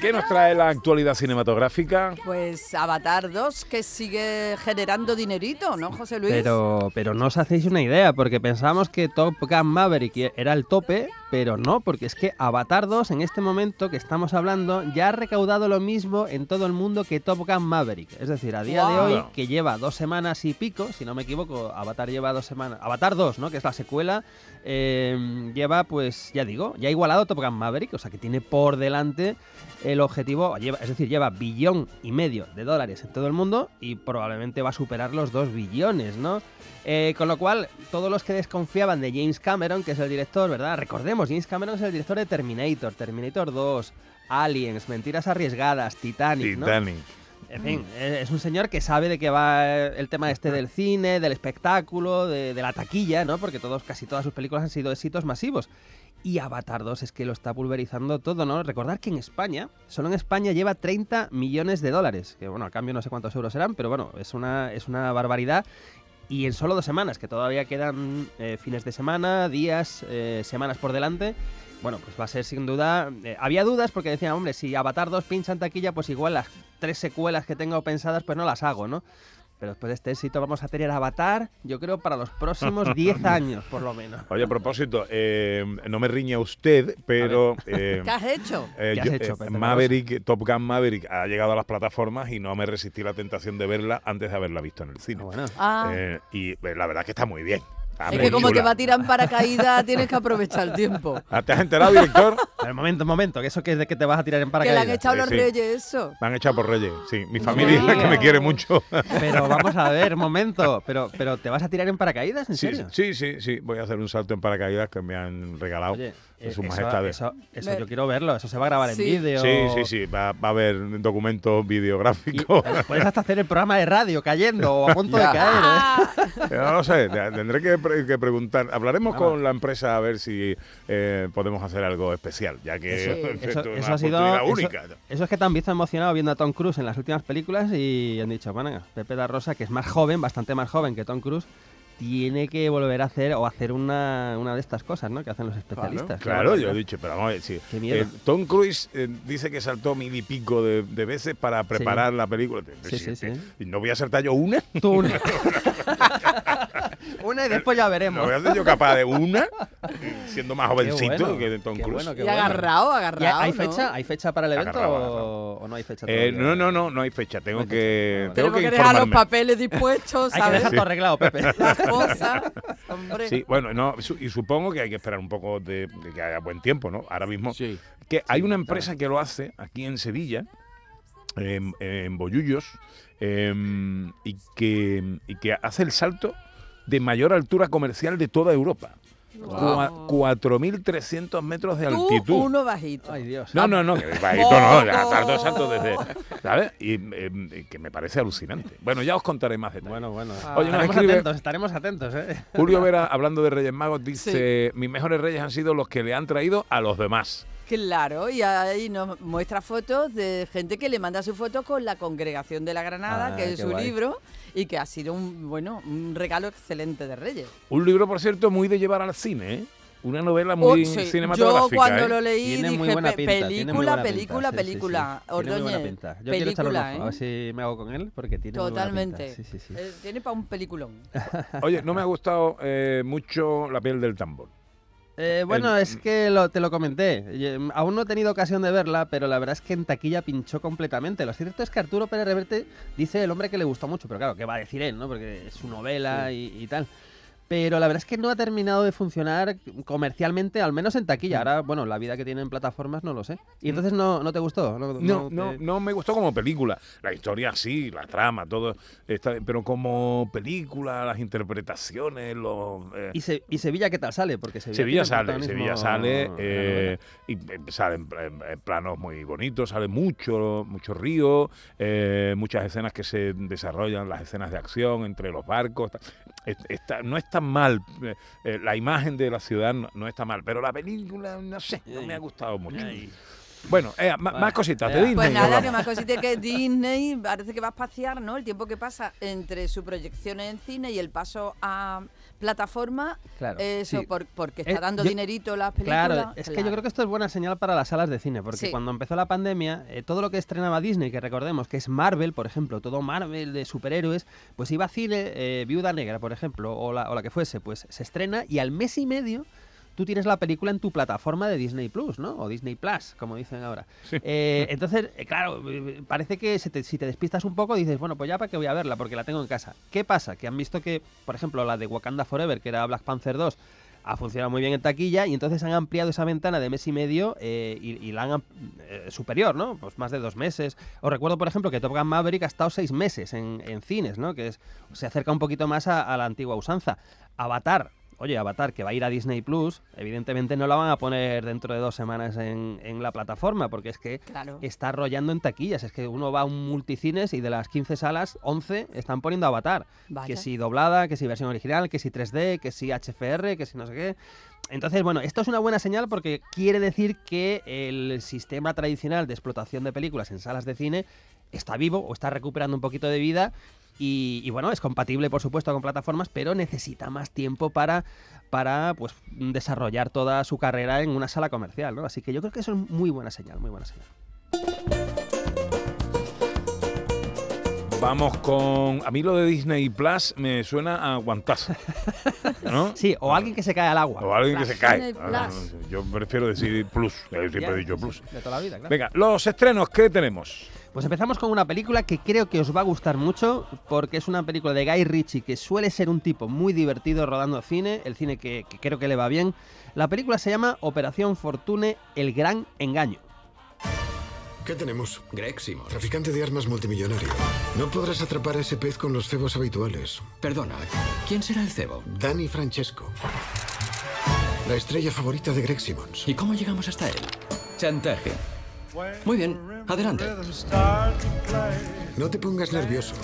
¿Qué nos trae la actualidad cinematográfica? Pues Avatar 2, que sigue generando dinerito, ¿no, José Luis? Pero, pero no os hacéis una idea, porque pensábamos que Top Gun Maverick era el tope, pero no, porque es que Avatar 2 en este momento que estamos hablando ya ha recaudado lo mismo en todo el mundo que Top Gun Maverick. Es decir, a día de hoy, que lleva dos semanas y pico, si no me equivoco, Avatar lleva dos semanas. Avatar 2, ¿no? Que es la secuela, eh, lleva, pues ya digo, ya ha igualado Top Gun Maverick, o sea que tiene por delante el objetivo, lleva, es decir, lleva billón y medio de dólares en todo el mundo y probablemente va a superar los dos billones, ¿no? Eh, con lo cual, todos los que desconfiaban de James Cameron, que es el director, ¿verdad? Recordemos, James Cameron es el director de Terminator, Terminator 2, Aliens, Mentiras Arriesgadas, Titanic, ¿no? Titanic. En fin, eh, es un señor que sabe de qué va el tema este del cine, del espectáculo, de, de la taquilla, ¿no? Porque todos, casi todas sus películas han sido éxitos masivos. Y Avatar 2 es que lo está pulverizando todo, ¿no? Recordar que en España, solo en España lleva 30 millones de dólares. Que bueno, a cambio no sé cuántos euros serán, pero bueno, es una, es una barbaridad. Y en solo dos semanas, que todavía quedan eh, fines de semana, días, eh, semanas por delante. Bueno, pues va a ser sin duda. eh, había dudas porque decían, hombre, si Avatar 2 pincha en taquilla, pues igual las tres secuelas que tengo pensadas, pues no las hago, ¿no? Pero después de este éxito vamos a tener Avatar, yo creo, para los próximos 10 años, por lo menos. Oye, a propósito, eh, no me riña usted, pero eh, ¿Qué has hecho? eh, ¿Qué has yo- hecho, eh, Maverick, Top Gun Maverick ha llegado a las plataformas y no me resistí la tentación de verla antes de haberla visto en el cine. Ah, bueno. Ah, Eh, y eh, la verdad es que está muy bien. Es que como te va a tirar en paracaídas, tienes que aprovechar el tiempo. Ah, ¿Te has enterado, director? A ver, momento, momento, que eso que es de que te vas a tirar en Que le han paracaídas. echado Sí, los sí. reyes, eso. Me han echado por Reyes, sí. Mi familia que me quiere mucho. Pero vamos a ver, momento. Pero, pero ¿te vas a tirar en paracaídas? ¿En Sí, serio? sí, sí, sí. Voy a hacer un salto en paracaídas que me han regalado Oye, eh, sus eso- majestades. Eso, eso Ver- yo quiero verlo, eso se va a grabar Sí. en vídeo. Sí, sí, sí. Va, va a haber documentos Y- videográficos. puedes hasta hacer el programa de radio cayendo o a punto de caer. ¿eh? Ah, No lo sé, te- tendré que, pre- que preguntar. Hablaremos Vamos. con la empresa a ver si eh, podemos hacer algo especial, ya que Sí. Eso, es eso una ha sido. única. eso es que te han visto emocionado viendo a Tom Cruise en las últimas películas y han dicho, bueno, Pepe da Rosa, que es más joven, bastante más joven que Tom Cruise, tiene que volver a hacer o hacer una, una de estas cosas, ¿no? Que hacen los especialistas. Claro, yo he dicho, pero vamos a ver, sí. Qué miedo. Eh, Tom Cruise eh, dice que saltó mil y pico de, de veces para preparar la película. Sí, sí, sí. ¿Y no voy a saltar yo una? Tú una. una y después ya ¿No veremos. voy a ser yo capaz de una? Siendo más jovencito bueno, que Tom Cruise. bueno, y bueno. agarrado, ¿Y agarrado. ¿Hay ¿no? fecha? ¿Hay fecha para el evento Agarrado, o, agarrado. o no hay fecha Eh, no, no, no, no hay fecha. Tengo No hay que, tengo que que dejar los papeles dispuestos, Hay que ¿sabes? dejar todo arreglado, Pepe. Las cosas. Hombre. Sí, bueno, no, y supongo que hay que esperar un poco de, de que haya buen tiempo, ¿no? Ahora mismo. Que hay una empresa que lo hace aquí en Sevilla, en, en Bollullos, em, y, que, y que hace el salto de mayor altura comercial de toda Europa. Cua- 4.300 metros de Tú, altitud. uno bajito. Ay, Dios. No, no, no, que bajito no, ya, salto, salto desde, ¿sabes? Y em, que me parece alucinante. Bueno, ya os contaré más detalles. Bueno, bueno. Oye, nos estaremos escribe- atentos, estaremos atentos, ¿eh? Julio Vera, hablando de Reyes Magos, dice, mis mejores reyes han sido los que le han traído a los demás. Claro, y ahí nos muestra fotos de gente que le manda su foto con la Congregación de la Granada, Ah, que es su guay. libro, y que ha sido un bueno un regalo excelente de Reyes. Un libro, por cierto, muy de llevar al cine, ¿eh? Una novela Oh, muy sí, cinematográfica. Yo cuando ¿eh? lo leí Tiene muy dije buena "Pe- pinta, tiene muy película, buena película, pinta, sí, sí, película. sí. Tiene muy buena Ordóñez, pinta. Yo quiero echarle un película, ojo, a ver ¿eh? si me hago con él, porque tiene muy buena Totalmente. pinta. Sí, sí, sí. Eh, tiene para un peliculón. Oye, no me ha gustado eh, mucho La piel del tambor. Eh, bueno, El- es que lo- te lo comenté. Em, Aún no he tenido ocasión de verla, pero la verdad es que en taquilla pinchó completamente. Lo cierto es que Arturo Pérez Reverte dice el hombre que le gustó mucho, pero claro, ¿qué va a decir él, no? Porque es su novela y, y tal. Pero la verdad es que no ha terminado de funcionar comercialmente, al menos en Mm. taquilla. Ahora, bueno, la vida que tiene en plataformas no lo sé. ¿Y entonces no, no te gustó? No, te- no, no me gustó como película. La historia sí, la trama, todo. Está, pero como película, las interpretaciones, los... eh, ¿Y, Se- y Sevilla qué tal sale? Porque Sevilla, Sevilla sale, Sevilla sale, eh, y eh, salen planos muy bonitos, sale mucho, mucho río, eh, muchas escenas que se desarrollan, las escenas de acción entre los barcos. Está- no está mal, eh, eh, la imagen de la ciudad no, no está mal, pero la película, no sé, no me ha gustado mucho. Ay. Bueno, eh, más cositas de Disney. Pues nada, que más cositas que Disney parece que va a espaciar, ¿no? El tiempo que pasa entre su proyección en cine y el paso a plataforma, claro, eso porque está dando dinerito las películas. Claro, es que yo creo que esto es buena señal para las salas de cine, porque cuando empezó la pandemia, eh, todo lo que estrenaba Disney, que recordemos que es Marvel, por ejemplo, todo Marvel de superhéroes, pues iba a cine, eh, Viuda Negra, por ejemplo, o la, o la que fuese, pues se estrena y al mes y medio tú tienes la película en tu plataforma de Disney Plus, ¿no? O Disney Plus, como dicen ahora. Eh, entonces, eh, claro, parece que si te despistas un poco dices, bueno, pues ya para qué voy a verla, porque la tengo en casa. ¿Qué pasa? Que han visto que, por ejemplo, la de Wakanda Forever, que era Black Panther 2, ha funcionado muy bien en taquilla y entonces han ampliado esa ventana de mes y medio eh, y, la han superior, ¿no? Pues más de dos meses. Os recuerdo, por ejemplo, que Top Gun Maverick ha estado seis meses en, cines, ¿no? Que es, se acerca un poquito más a la antigua usanza. Avatar oye, Avatar, que va a ir a Disney Plus, evidentemente no la van a poner dentro de dos semanas en, la plataforma, porque es que está arrollando en taquillas. Es que uno va a un multicines y de las 15 salas, 11 están poniendo Avatar. Que si doblada, que si versión original, que si 3D, que si HFR, que si no sé qué. Entonces, bueno, esto es una buena señal porque quiere decir que el sistema tradicional de explotación de películas en salas de cine está vivo o está recuperando un poquito de vida y, bueno, es compatible por supuesto con plataformas, pero necesita más tiempo para, para pues, desarrollar toda su carrera en una sala comercial, ¿no? Así que yo creo que eso es muy buena señal, muy buena señal. Vamos con. A mí lo de Disney Plus me suena a guantazo. ¿no? Sí, o alguien que se cae al agua. O alguien que se cae. Ah, yo prefiero decir plus. Yo siempre he dicho plus. De toda la vida, claro. Venga, los estrenos, ¿qué tenemos? Pues empezamos con una película que creo que os va a gustar mucho porque es una película de Guy Ritchie que suele ser un tipo muy divertido rodando cine, el cine que, creo que le va bien. La película se llama Operación Fortune, el gran engaño. ¿Qué tenemos? Greg Simon. Traficante de armas multimillonario. No podrás atrapar a ese pez con los cebos habituales. Perdona, ¿quién será el cebo? Danny Francesco. La estrella favorita de Greg Simmons. ¿Y cómo llegamos hasta él? Chantaje. Muy bien, adelante. No te pongas nervioso.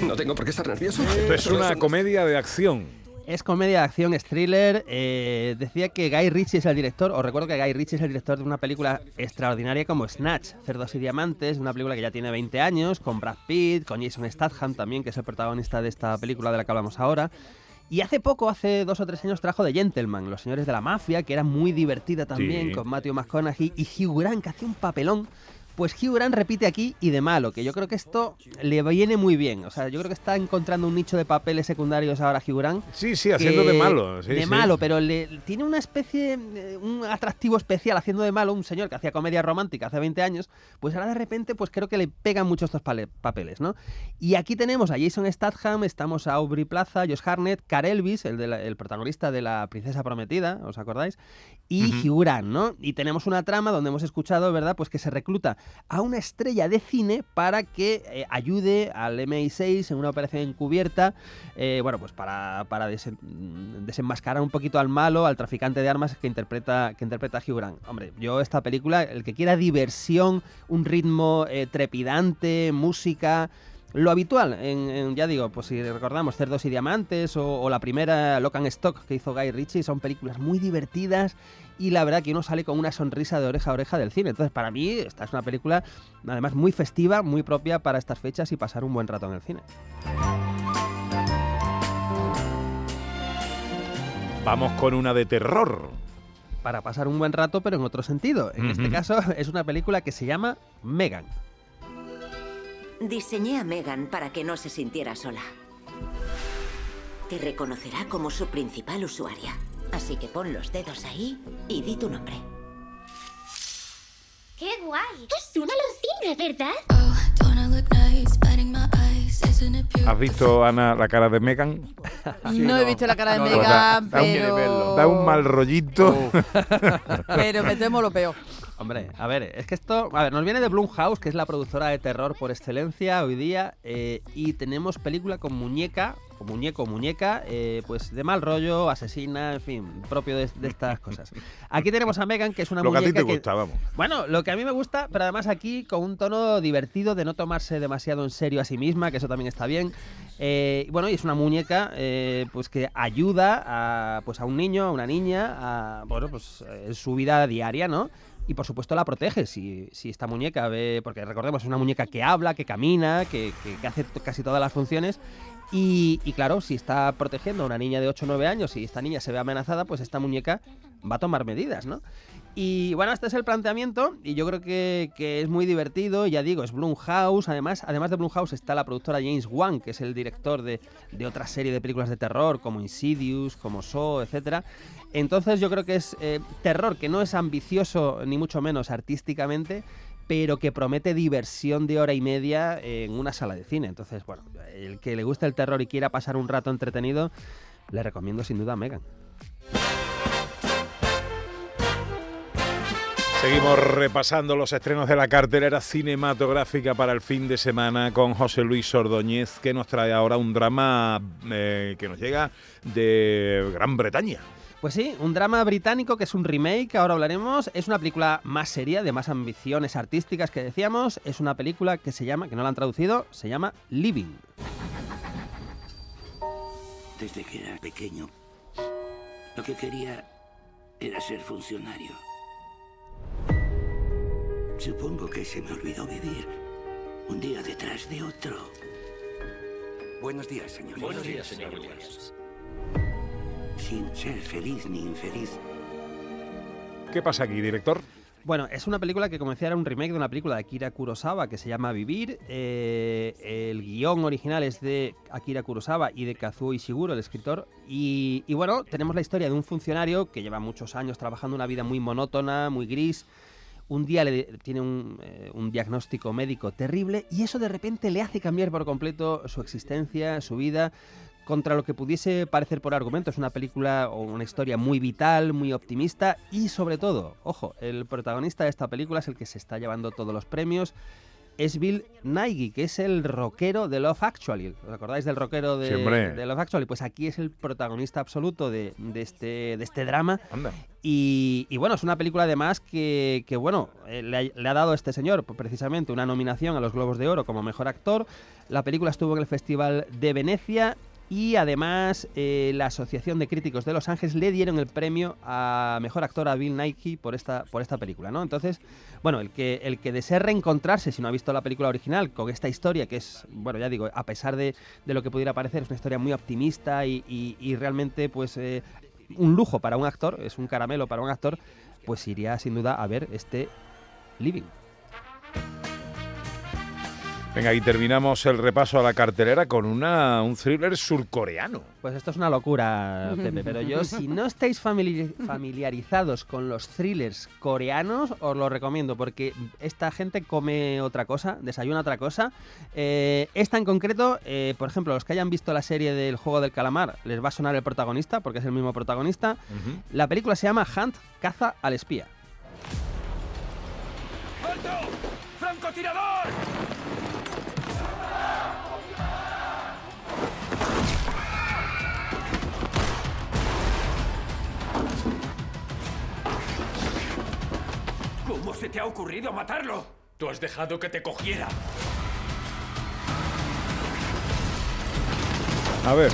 No tengo por qué estar nervioso. Esto es una comedia de acción. Es comedia de acción, es thriller. Eh, decía que Guy Ritchie es el director, os recuerdo que Guy Ritchie es el director de una película extraordinaria como Snatch, Cerdos y Diamantes, una película que ya tiene 20 años, con Brad Pitt, con Jason Statham también, que es el protagonista de esta película de la que hablamos ahora. Y hace poco, hace dos o tres años, trajo The Gentleman, Los Señores de la Mafia, que era muy divertida también, con Matthew McConaughey y Hugh Grant, que hacía un papelón pues Hugh Grant repite aquí y de malo, que yo creo que esto le viene muy bien. O sea, yo creo que está encontrando un nicho de papeles secundarios ahora Hugh Grant. Sí, sí, haciendo de malo. de malo, pero le, tiene una especie, un atractivo especial haciendo de malo un señor que hacía comedia romántica hace 20 años, pues ahora de repente pues creo que le pegan mucho estos papeles, ¿no? Y aquí tenemos a Jason Statham, estamos a Aubrey Plaza, Josh Harnett, Car Elvis, el, el protagonista de La Princesa Prometida, ¿os acordáis? Y Hugh Grant, ¿no? Y tenemos una trama donde hemos escuchado, ¿verdad? Pues que se recluta a una estrella de cine para que eh, ayude al MI6 en una operación encubierta, eh, bueno, pues para, para desenmascarar un poquito al malo, al traficante de armas que interpreta, que interpreta Hugh Grant. Hombre, yo esta película, el que quiera diversión, un ritmo eh, trepidante, música lo habitual, en, ya digo, pues si recordamos Cerdos y Diamantes o, la primera Locan Stock que hizo Guy Ritchie, son películas muy divertidas y la verdad que uno sale con una sonrisa de oreja a oreja del cine. Entonces, para mí, esta es una película además muy festiva, muy propia para estas fechas y pasar un buen rato en el cine. Vamos con una de terror. Para pasar un buen rato, pero en otro sentido. En este caso, es una película que se llama Megan. Diseñé a Megan para que no se sintiera sola. Te reconocerá como su principal usuaria. Así que pon los dedos ahí y di tu nombre. ¡Qué guay! Es una alucina, ¿verdad? Oh, ¿Has visto, Ana, la cara de Megan? no, he visto la cara de Megan, pero... Da un mal rollito. pero me temo lo peor. Hombre, a ver, es que esto, a ver, nos viene de Blumhouse, que es la productora de terror por excelencia hoy día, eh, y tenemos película con muñeca, o muñeco o muñeca, eh, pues de mal rollo, asesina, en fin, propio de, estas cosas. Aquí tenemos a Megan, que es una lo muñeca que a ti te gusta, vamos. Bueno, lo que a mí me gusta, pero además aquí con un tono divertido de no tomarse demasiado en serio a sí misma, que eso también está bien. Eh, bueno, y es una muñeca pues que ayuda a, pues a un niño, a una niña, a, bueno, pues en su vida diaria, ¿no? Y por supuesto la protege si, si esta muñeca ve, porque recordemos, es una muñeca que habla, que camina, que, que, hace casi todas las funciones y, y, claro, si está protegiendo a una niña de 8 o 9 años y esta niña se ve amenazada, pues esta muñeca va a tomar medidas, ¿no? Y bueno, este es el planteamiento y yo creo que, es muy divertido. Ya digo, es Blumhouse. Además, además de Blumhouse está la productora James Wan, que es el director de, otra serie de películas de terror como Insidious, como Saw, etc. Entonces yo creo que es eh, terror que no es ambicioso ni mucho menos artísticamente, pero que promete diversión de hora y media en una sala de cine. Entonces, bueno, el que le guste el terror y quiera pasar un rato entretenido, le recomiendo sin duda a Megan. Seguimos repasando los estrenos de la cartelera cinematográfica para el fin de semana con José Luis Ordóñez, que nos trae ahora un drama eh, que nos llega de Gran Bretaña. Pues sí, un drama británico que es un remake, ahora hablaremos. Es una película más seria, de más ambiciones artísticas que decíamos. Es una película que se llama, que no la han traducido, se llama Living. Desde que era pequeño, lo que quería era ser funcionario. Supongo que se me olvidó vivir un día detrás de otro. Buenos días, señor. Buenos días, señor Williams. Sin ser feliz ni infeliz. ¿Qué pasa aquí, director? Bueno, es una película que como decía era un remake de una película de Akira Kurosawa que se llama Vivir. Eh, el guion original es de Akira Kurosawa y de Kazuo Ishiguro, el escritor. Y, bueno, tenemos la historia de un funcionario que lleva muchos años trabajando una vida muy monótona, muy gris, un día le tiene eh, un, diagnóstico médico terrible y eso de repente le hace cambiar por completo su existencia, su vida, contra lo que pudiese parecer por argumento. Es una película o una historia muy vital, muy optimista y sobre todo, ojo, el protagonista de esta película es el que se está llevando todos los premios es Bill Nighy, que es el rockero de Love Actually. ¿Os acordáis del rockero de, Love Actually? Pues aquí es el protagonista absoluto de, este, de este drama. Y, bueno, es una película además que, bueno, eh, le, ha, dado a este señor pues, precisamente una nominación a los Globos de Oro como mejor actor. La película estuvo en el Festival de Venecia y además eh, la Asociación de Críticos de Los Ángeles le dieron el premio a mejor actor a Bill Nighy por esta, por esta película, ¿no? Entonces, bueno, el que, el que desee reencontrarse, si no ha visto la película original, con esta historia que es, bueno, ya digo, a pesar de, lo que pudiera parecer, es una historia muy optimista y, realmente, pues, eh, un lujo para un actor, es un caramelo para un actor, pues iría sin duda a ver este Living. Venga, y terminamos el repaso a la cartelera con una, un thriller surcoreano. Pues esto es una locura, Pepe, pero yo, si no estáis familiarizados con los thrillers coreanos, os lo recomiendo, porque esta gente come otra cosa, desayuna otra cosa. Eh, esta en concreto, eh, por ejemplo, los que hayan visto la serie del juego del calamar, les va a sonar el protagonista, porque es el mismo protagonista. La película se llama Hunt, caza al espía. ¡Alto! ¡Francotirador! ¿Cómo se te ha ocurrido matarlo? Tú has dejado que te cogiera. A ver.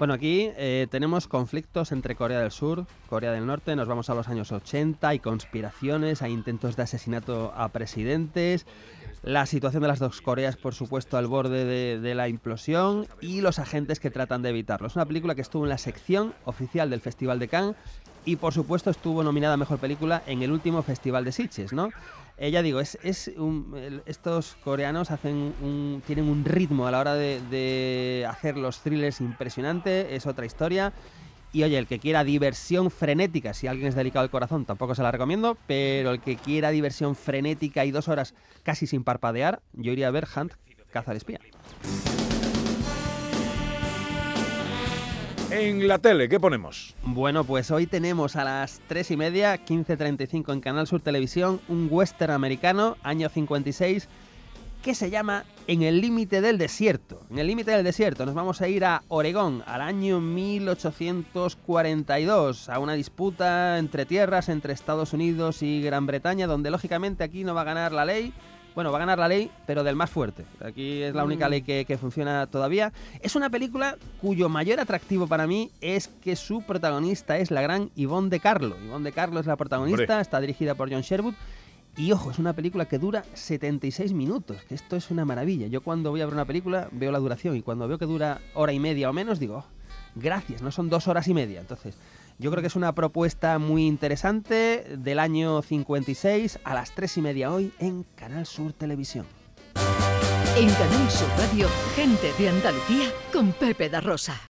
Bueno, aquí eh, tenemos conflictos entre Corea del Sur, Corea del Norte, nos vamos a los años 80, hay conspiraciones, hay intentos de asesinato a presidentes, la situación de las dos Coreas, por supuesto, al borde de, de, la implosión y los agentes que tratan de evitarlo. Es una película que estuvo en la sección oficial del Festival de Cannes y por supuesto estuvo nominada a Mejor Película en el último Festival de Sitges, ¿no? Eh, ya digo, es, es estos coreanos hacen tienen un ritmo a la hora de, hacer los thrillers impresionante, es otra historia. Y oye, el que quiera diversión frenética, si alguien es delicado al corazón, tampoco se la recomiendo, pero el que quiera diversión frenética y dos horas casi sin parpadear, yo iría a ver Hunt, Caza de Espía. En la tele, ¿qué ponemos? Bueno, pues hoy tenemos a las 3 y media, 15.35 en Canal Sur Televisión, un western americano, año 56, que se llama En el límite del desierto. En el límite del desierto nos vamos a ir a Oregón, al año 1842, a una disputa entre tierras entre Estados Unidos y Gran Bretaña, donde lógicamente aquí no va a ganar la ley, Bueno, va a ganar la ley, pero del más fuerte. Aquí es la única mm. ley que, funciona todavía. Es una película cuyo mayor atractivo para mí es que su protagonista es la gran Yvonne de Carlo. Yvonne de Carlo es la protagonista, está dirigida por John Sherwood. Y ojo, es una película que dura 76 minutos, que esto es una maravilla. Yo cuando voy a ver una película veo la duración y cuando veo que dura hora y media o menos digo, oh, gracias, no son dos horas y media. Entonces, yo creo que es una propuesta muy interesante del año 56 a las 3 y media hoy en Canal Sur Televisión. En Canal Sur Radio, gente de Andalucía con Pepe da Rosa.